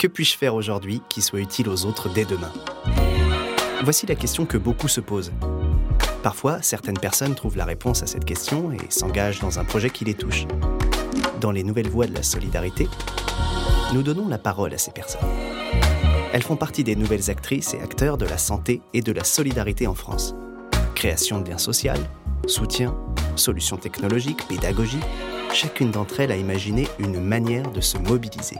Que puis-je faire aujourd'hui qui soit utile aux autres dès demain? Voici la question que beaucoup se posent. Parfois, certaines personnes trouvent la réponse à cette question et s'engagent dans un projet qui les touche. Dans les nouvelles voies de la solidarité, nous donnons la parole à ces personnes. Elles font partie des nouvelles actrices et acteurs de la santé et de la solidarité en France. Création de liens sociaux, soutien, solutions technologiques, pédagogie, chacune d'entre elles a imaginé une manière de se mobiliser.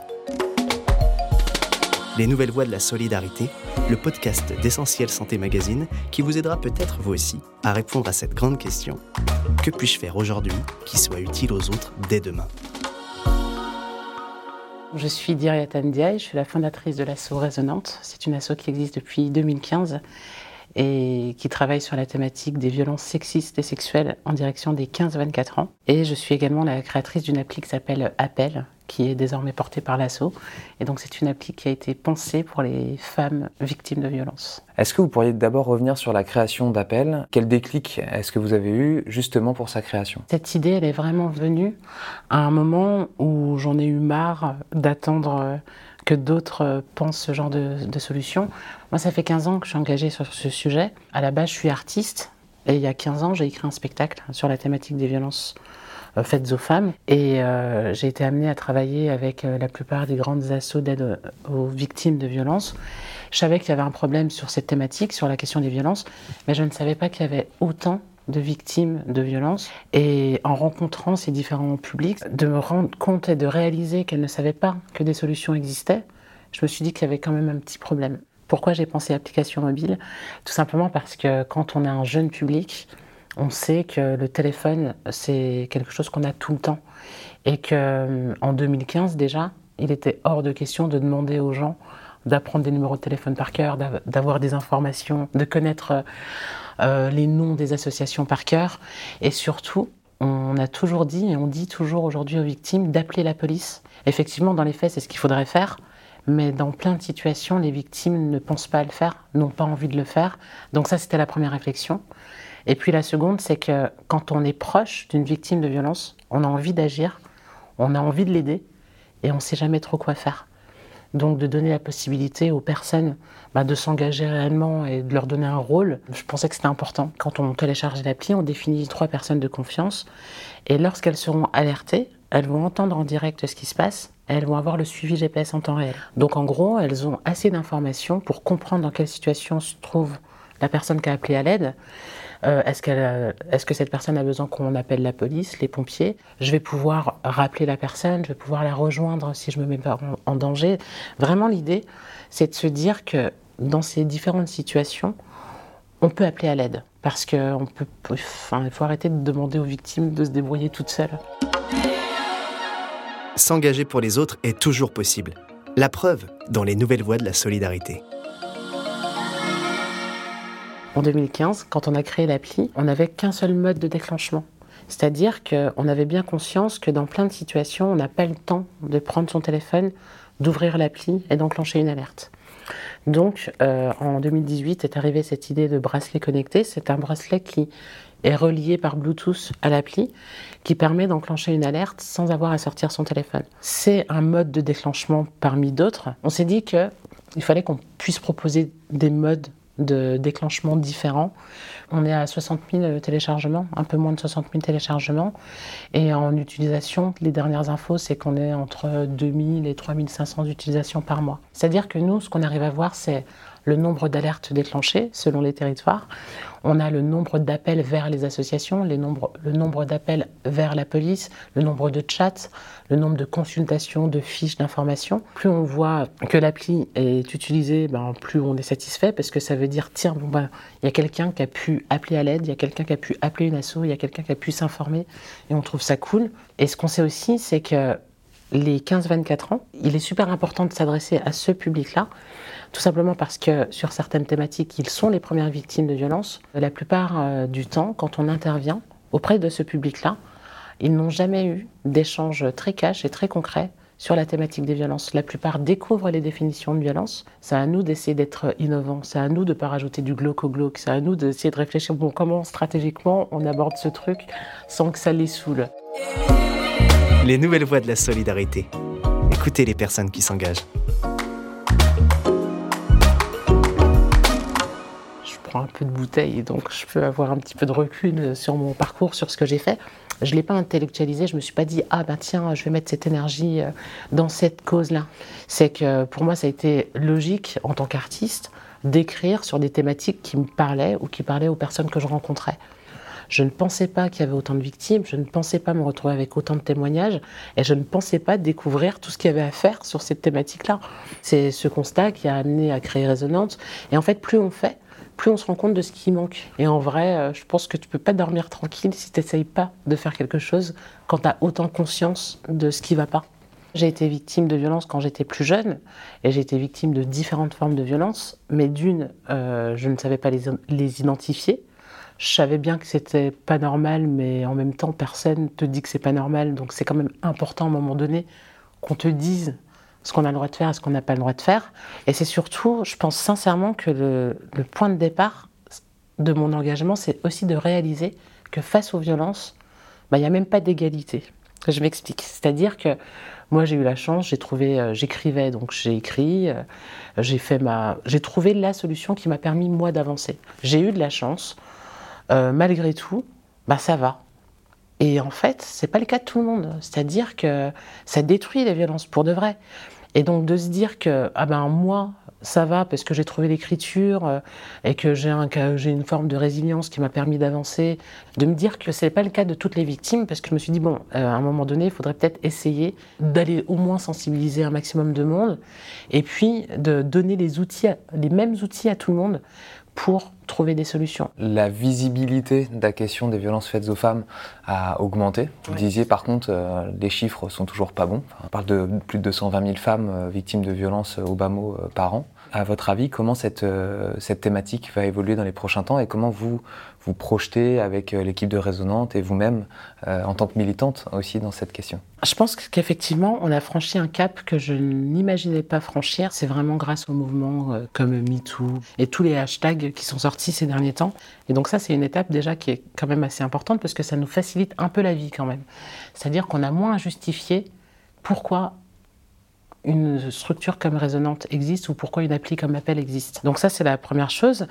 Les Nouvelles Voies de la Solidarité, le podcast d'Essentiel Santé Magazine qui vous aidera peut-être vous aussi à répondre à cette grande question. Que puis-je faire aujourd'hui qui soit utile aux autres dès demain? Je suis Diriatan Ndiaye, je suis la fondatrice de l'ASSO Résonante. C'est une asso qui existe depuis 2015 et qui travaille sur la thématique des violences sexistes et sexuelles en direction des 15-24 ans. Et je suis également la créatrice d'une appli qui s'appelle Appel, qui est désormais portée par l'ASSO. Et donc c'est une appli qui a été pensée pour les femmes victimes de violences. Est-ce que vous pourriez d'abord revenir sur la création d'Appel Quel déclic est-ce que vous avez eu justement pour sa création? Cette idée, elle est vraiment venue à un moment où j'en ai eu marre d'attendre que d'autres pensent ce genre de, de solution. Moi, ça fait 15 ans que je suis engagée sur ce sujet. À la base, je suis artiste. Et il y a 15 ans, j'ai écrit un spectacle sur la thématique des violences faites aux femmes. Et euh, j'ai été amenée à travailler avec euh, la plupart des grandes assauts d'aide aux victimes de violences. Je savais qu'il y avait un problème sur cette thématique, sur la question des violences, mais je ne savais pas qu'il y avait autant de victimes de violences. Et en rencontrant ces différents publics, de me rendre compte et de réaliser qu'elles ne savaient pas que des solutions existaient, je me suis dit qu'il y avait quand même un petit problème. Pourquoi j'ai pensé application mobile? Tout simplement parce que quand on est un jeune public, on sait que le téléphone, c'est quelque chose qu'on a tout le temps. Et que en 2015 déjà, il était hors de question de demander aux gens d'apprendre des numéros de téléphone par cœur, d'avoir des informations, de connaître euh, les noms des associations par cœur. Et surtout, on a toujours dit, et on dit toujours aujourd'hui aux victimes, d'appeler la police. Effectivement, dans les faits, c'est ce qu'il faudrait faire. Mais dans plein de situations, les victimes ne pensent pas à le faire, n'ont pas envie de le faire. Donc ça, c'était la première réflexion. Et puis la seconde, c'est que quand on est proche d'une victime de violence, on a envie d'agir, on a envie de l'aider, et on ne sait jamais trop quoi faire. Donc de donner la possibilité aux personnes bah, de s'engager réellement et de leur donner un rôle, je pensais que c'était important. Quand on télécharge l'appli, on définit trois personnes de confiance et lorsqu'elles seront alertées, elles vont entendre en direct ce qui se passe, elles vont avoir le suivi GPS en temps réel. Donc en gros, elles ont assez d'informations pour comprendre dans quelle situation se trouve la personne qui a appelé à l'aide. Euh, est-ce, qu'elle, est-ce que cette personne a besoin qu'on appelle la police, les pompiers? Je vais pouvoir rappeler la personne, je vais pouvoir la rejoindre si je me mets pas en, danger. Vraiment, l'idée, c'est de se dire que dans ces différentes situations, on peut appeler à l'aide. Parce qu'il peut, enfin, faut arrêter de demander aux victimes de se débrouiller toutes seules. S'engager pour les autres est toujours possible. La preuve dans les nouvelles voies de la solidarité. En 2015, quand on a créé l'appli, on n'avait qu'un seul mode de déclenchement. C'est-à-dire qu'on avait bien conscience que dans plein de situations, on n'a pas le temps de prendre son téléphone, d'ouvrir l'appli et d'enclencher une alerte. Donc, euh, en 2018 est arrivée cette idée de bracelet connecté. C'est un bracelet qui est relié par Bluetooth à l'appli, qui permet d'enclencher une alerte sans avoir à sortir son téléphone. C'est un mode de déclenchement parmi d'autres. On s'est dit qu'il fallait qu'on puisse proposer des modes de déclenchements différents. On est à 60 000 téléchargements, un peu moins de 60 000 téléchargements. Et en utilisation, les dernières infos, c'est qu'on est entre 2000 et 3500 utilisations par mois. C'est-à-dire que nous, ce qu'on arrive à voir, c'est le nombre d'alertes déclenchées selon les territoires. On a le nombre d'appels vers les associations, le nombre d'appels vers la police, le nombre de chats, le nombre de consultations, de fiches d'information. Plus on voit que l'appli est utilisée, ben, plus on est satisfait parce que ça veut dire, tiens, bon, ben, il y a quelqu'un qui a pu appeler à l'aide, il y a quelqu'un qui a pu appeler une asso, il y a quelqu'un qui a pu s'informer et on trouve ça cool. Et ce qu'on sait aussi, c'est que les 15-24 ans, il est super important de s'adresser à ce public-là tout simplement parce que sur certaines thématiques, ils sont les premières victimes de violences. La plupart euh, du temps, quand on intervient auprès de ce public-là, ils n'ont jamais eu d'échanges très cash et très concrets sur la thématique des violences. La plupart découvrent les définitions de violence. C'est à nous d'essayer d'être innovants. C'est à nous de ne pas rajouter du glauque au glauque. C'est à nous d'essayer de réfléchir bon, comment stratégiquement on aborde ce truc sans que ça les saoule. Les nouvelles voies de la solidarité. Écoutez les personnes qui s'engagent. Je prends un peu de bouteille, donc je peux avoir un petit peu de recul euh, sur mon parcours, sur ce que j'ai fait. Je ne l'ai pas intellectualisé, je ne me suis pas dit Ah ben tiens, je vais mettre cette énergie euh, dans cette cause-là. C'est que pour moi, ça a été logique en tant qu'artiste d'écrire sur des thématiques qui me parlaient ou qui parlaient aux personnes que je rencontrais. Je ne pensais pas qu'il y avait autant de victimes, je ne pensais pas me retrouver avec autant de témoignages, et je ne pensais pas découvrir tout ce qu'il y avait à faire sur cette thématique-là. C'est ce constat qui a amené à créer Résonance. Et en fait, plus on fait, plus on se rend compte de ce qui manque. Et en vrai, euh, je pense que tu peux pas dormir tranquille si tu n'essayes pas de faire quelque chose quand tu as autant conscience de ce qui va pas. J'ai été victime de violences quand j'étais plus jeune, et j'ai été victime de différentes formes de violences, mais d'une, euh, je ne savais pas les identifier. Je savais bien que c'était pas normal, mais en même temps, personne te dit que c'est pas normal. Donc c'est quand même important à un moment donné qu'on te dise ce qu'on a le droit de faire et ce qu'on n'a pas le droit de faire. Et c'est surtout, je pense sincèrement que le, point de départ de mon engagement, c'est aussi de réaliser que face aux violences, bah, il n'y a même pas d'égalité. Je m'explique. C'est-à-dire que moi, j'ai eu la chance, j'ai trouvé, euh, j'écrivais, donc j'ai écrit, euh, j'ai fait ma, j'ai trouvé la solution qui m'a permis moi d'avancer. J'ai eu de la chance. Euh, malgré tout, bah ça va. Et en fait, c'est pas le cas de tout le monde. C'est-à-dire que ça détruit les violences pour de vrai. Et donc de se dire que ah ben moi ça va parce que j'ai trouvé l'écriture euh, et que j'ai un, j'ai une forme de résilience qui m'a permis d'avancer, de me dire que ce n'est pas le cas de toutes les victimes parce que je me suis dit bon euh, à un moment donné il faudrait peut-être essayer d'aller au moins sensibiliser un maximum de monde et puis de donner les outils, les mêmes outils à tout le monde pour trouver des solutions. La visibilité de la question des violences faites aux femmes a augmenté. Vous disiez par contre, euh, les chiffres sont toujours pas bons. on parle de plus de 220 000 femmes euh, victimes de violences au bas mot euh, par an. À votre avis, comment cette, cette thématique va évoluer dans les prochains temps et comment vous vous projetez avec euh, l'équipe de Résonante et vous-même euh, en tant que militante aussi dans cette question? Je pense qu'effectivement, on a franchi un cap que je n'imaginais pas franchir. C'est vraiment grâce au mouvement euh, comme MeToo et tous les hashtags qui sont sortis ces derniers temps. Et donc ça, c'est une étape déjà qui est quand même assez importante parce que ça nous facilite un peu la vie quand même. C'est-à-dire qu'on a moins à justifier pourquoi une structure comme Résonante existe ou pourquoi une appli comme Appel existe. Donc ça, c'est la première chose.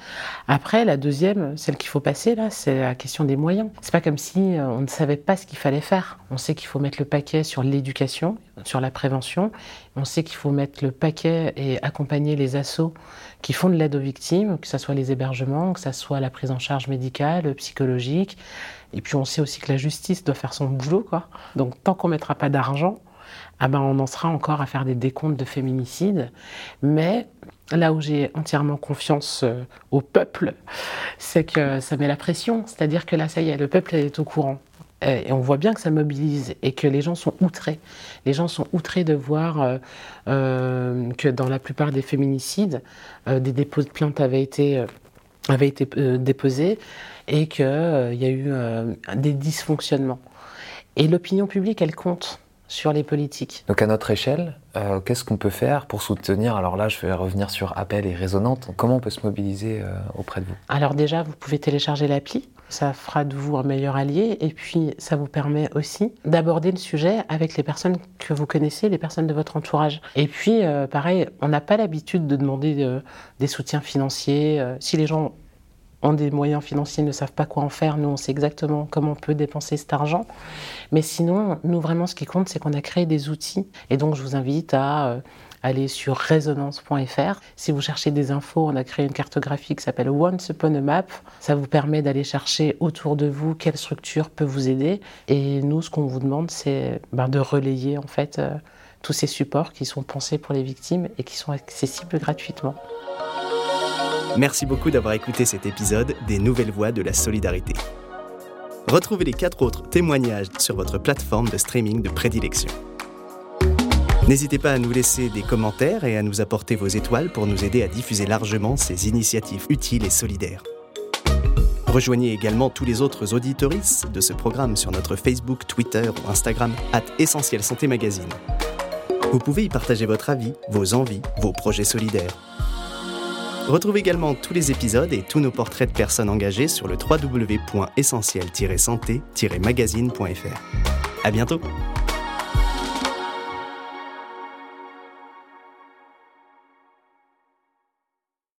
Après, la deuxième, celle qu'il faut passer là, c'est la question des moyens. C'est pas comme si euh, on ne savait pas ce qu'il fallait faire. On sait qu'il faut mettre le paquet sur l'éducation, sur la prévention. On sait qu'il faut mettre le paquet et accompagner les assos qui font de l'aide aux victimes, que ce soit les hébergements, que ce soit la prise en charge médicale, psychologique. Et puis on sait aussi que la justice doit faire son boulot, quoi. Donc tant qu'on mettra pas d'argent, ah ben on en sera encore à faire des décomptes de féminicides. Mais là où j'ai entièrement confiance euh, au peuple, c'est que ça met la pression. C'est-à-dire que là, ça y est, le peuple est au courant. Euh, et on voit bien que ça mobilise et que les gens sont outrés. Les gens sont outrés de voir euh, que dans la plupart des féminicides, des dépôts de plaintes avaient été déposés et qu'il y a eu des dysfonctionnements. Et l'opinion publique, elle compte sur les politiques. Donc à notre échelle, euh, qu'est-ce qu'on peut faire pour soutenir Alors là, je vais revenir sur appel et résonante. Comment on peut se mobiliser euh, auprès de vous? Alors déjà, vous pouvez télécharger l'appli. Ça fera de vous un meilleur allié et puis ça vous permet aussi d'aborder le sujet avec les personnes que vous connaissez, les personnes de votre entourage. Et puis, euh, pareil, on n'a pas l'habitude de demander des soutiens financiers. si les gens ont des moyens financiers, ne savent pas quoi en faire. Nous, on sait exactement comment on peut dépenser cet argent. Mais sinon, nous, vraiment, ce qui compte, c'est qu'on a créé des outils. Et donc, je vous invite à euh, aller sur résonance.fr. Si vous cherchez des infos, on a créé une cartographie qui s'appelle Once Upon a Map. Ça vous permet d'aller chercher autour de vous quelle structure peut vous aider. Et nous, ce qu'on vous demande, c'est ben, de relayer, en fait, euh, tous ces supports qui sont pensés pour les victimes et qui sont accessibles gratuitement. Merci beaucoup d'avoir écouté cet épisode des Nouvelles Voix de la Solidarité. Retrouvez les quatre autres témoignages sur votre plateforme de streaming de prédilection. N'hésitez pas à nous laisser des commentaires et à nous apporter vos étoiles pour nous aider à diffuser largement ces initiatives utiles et solidaires. Rejoignez également tous les autres auditoristes de ce programme sur notre Facebook, Twitter ou Instagram, at Essentiel Santé Magazine. Vous pouvez y partager votre avis, vos envies, vos projets solidaires. Retrouvez également tous les épisodes et tous nos portraits de personnes engagées sur le www.essentiel-santé-magazine.fr. À bientôt!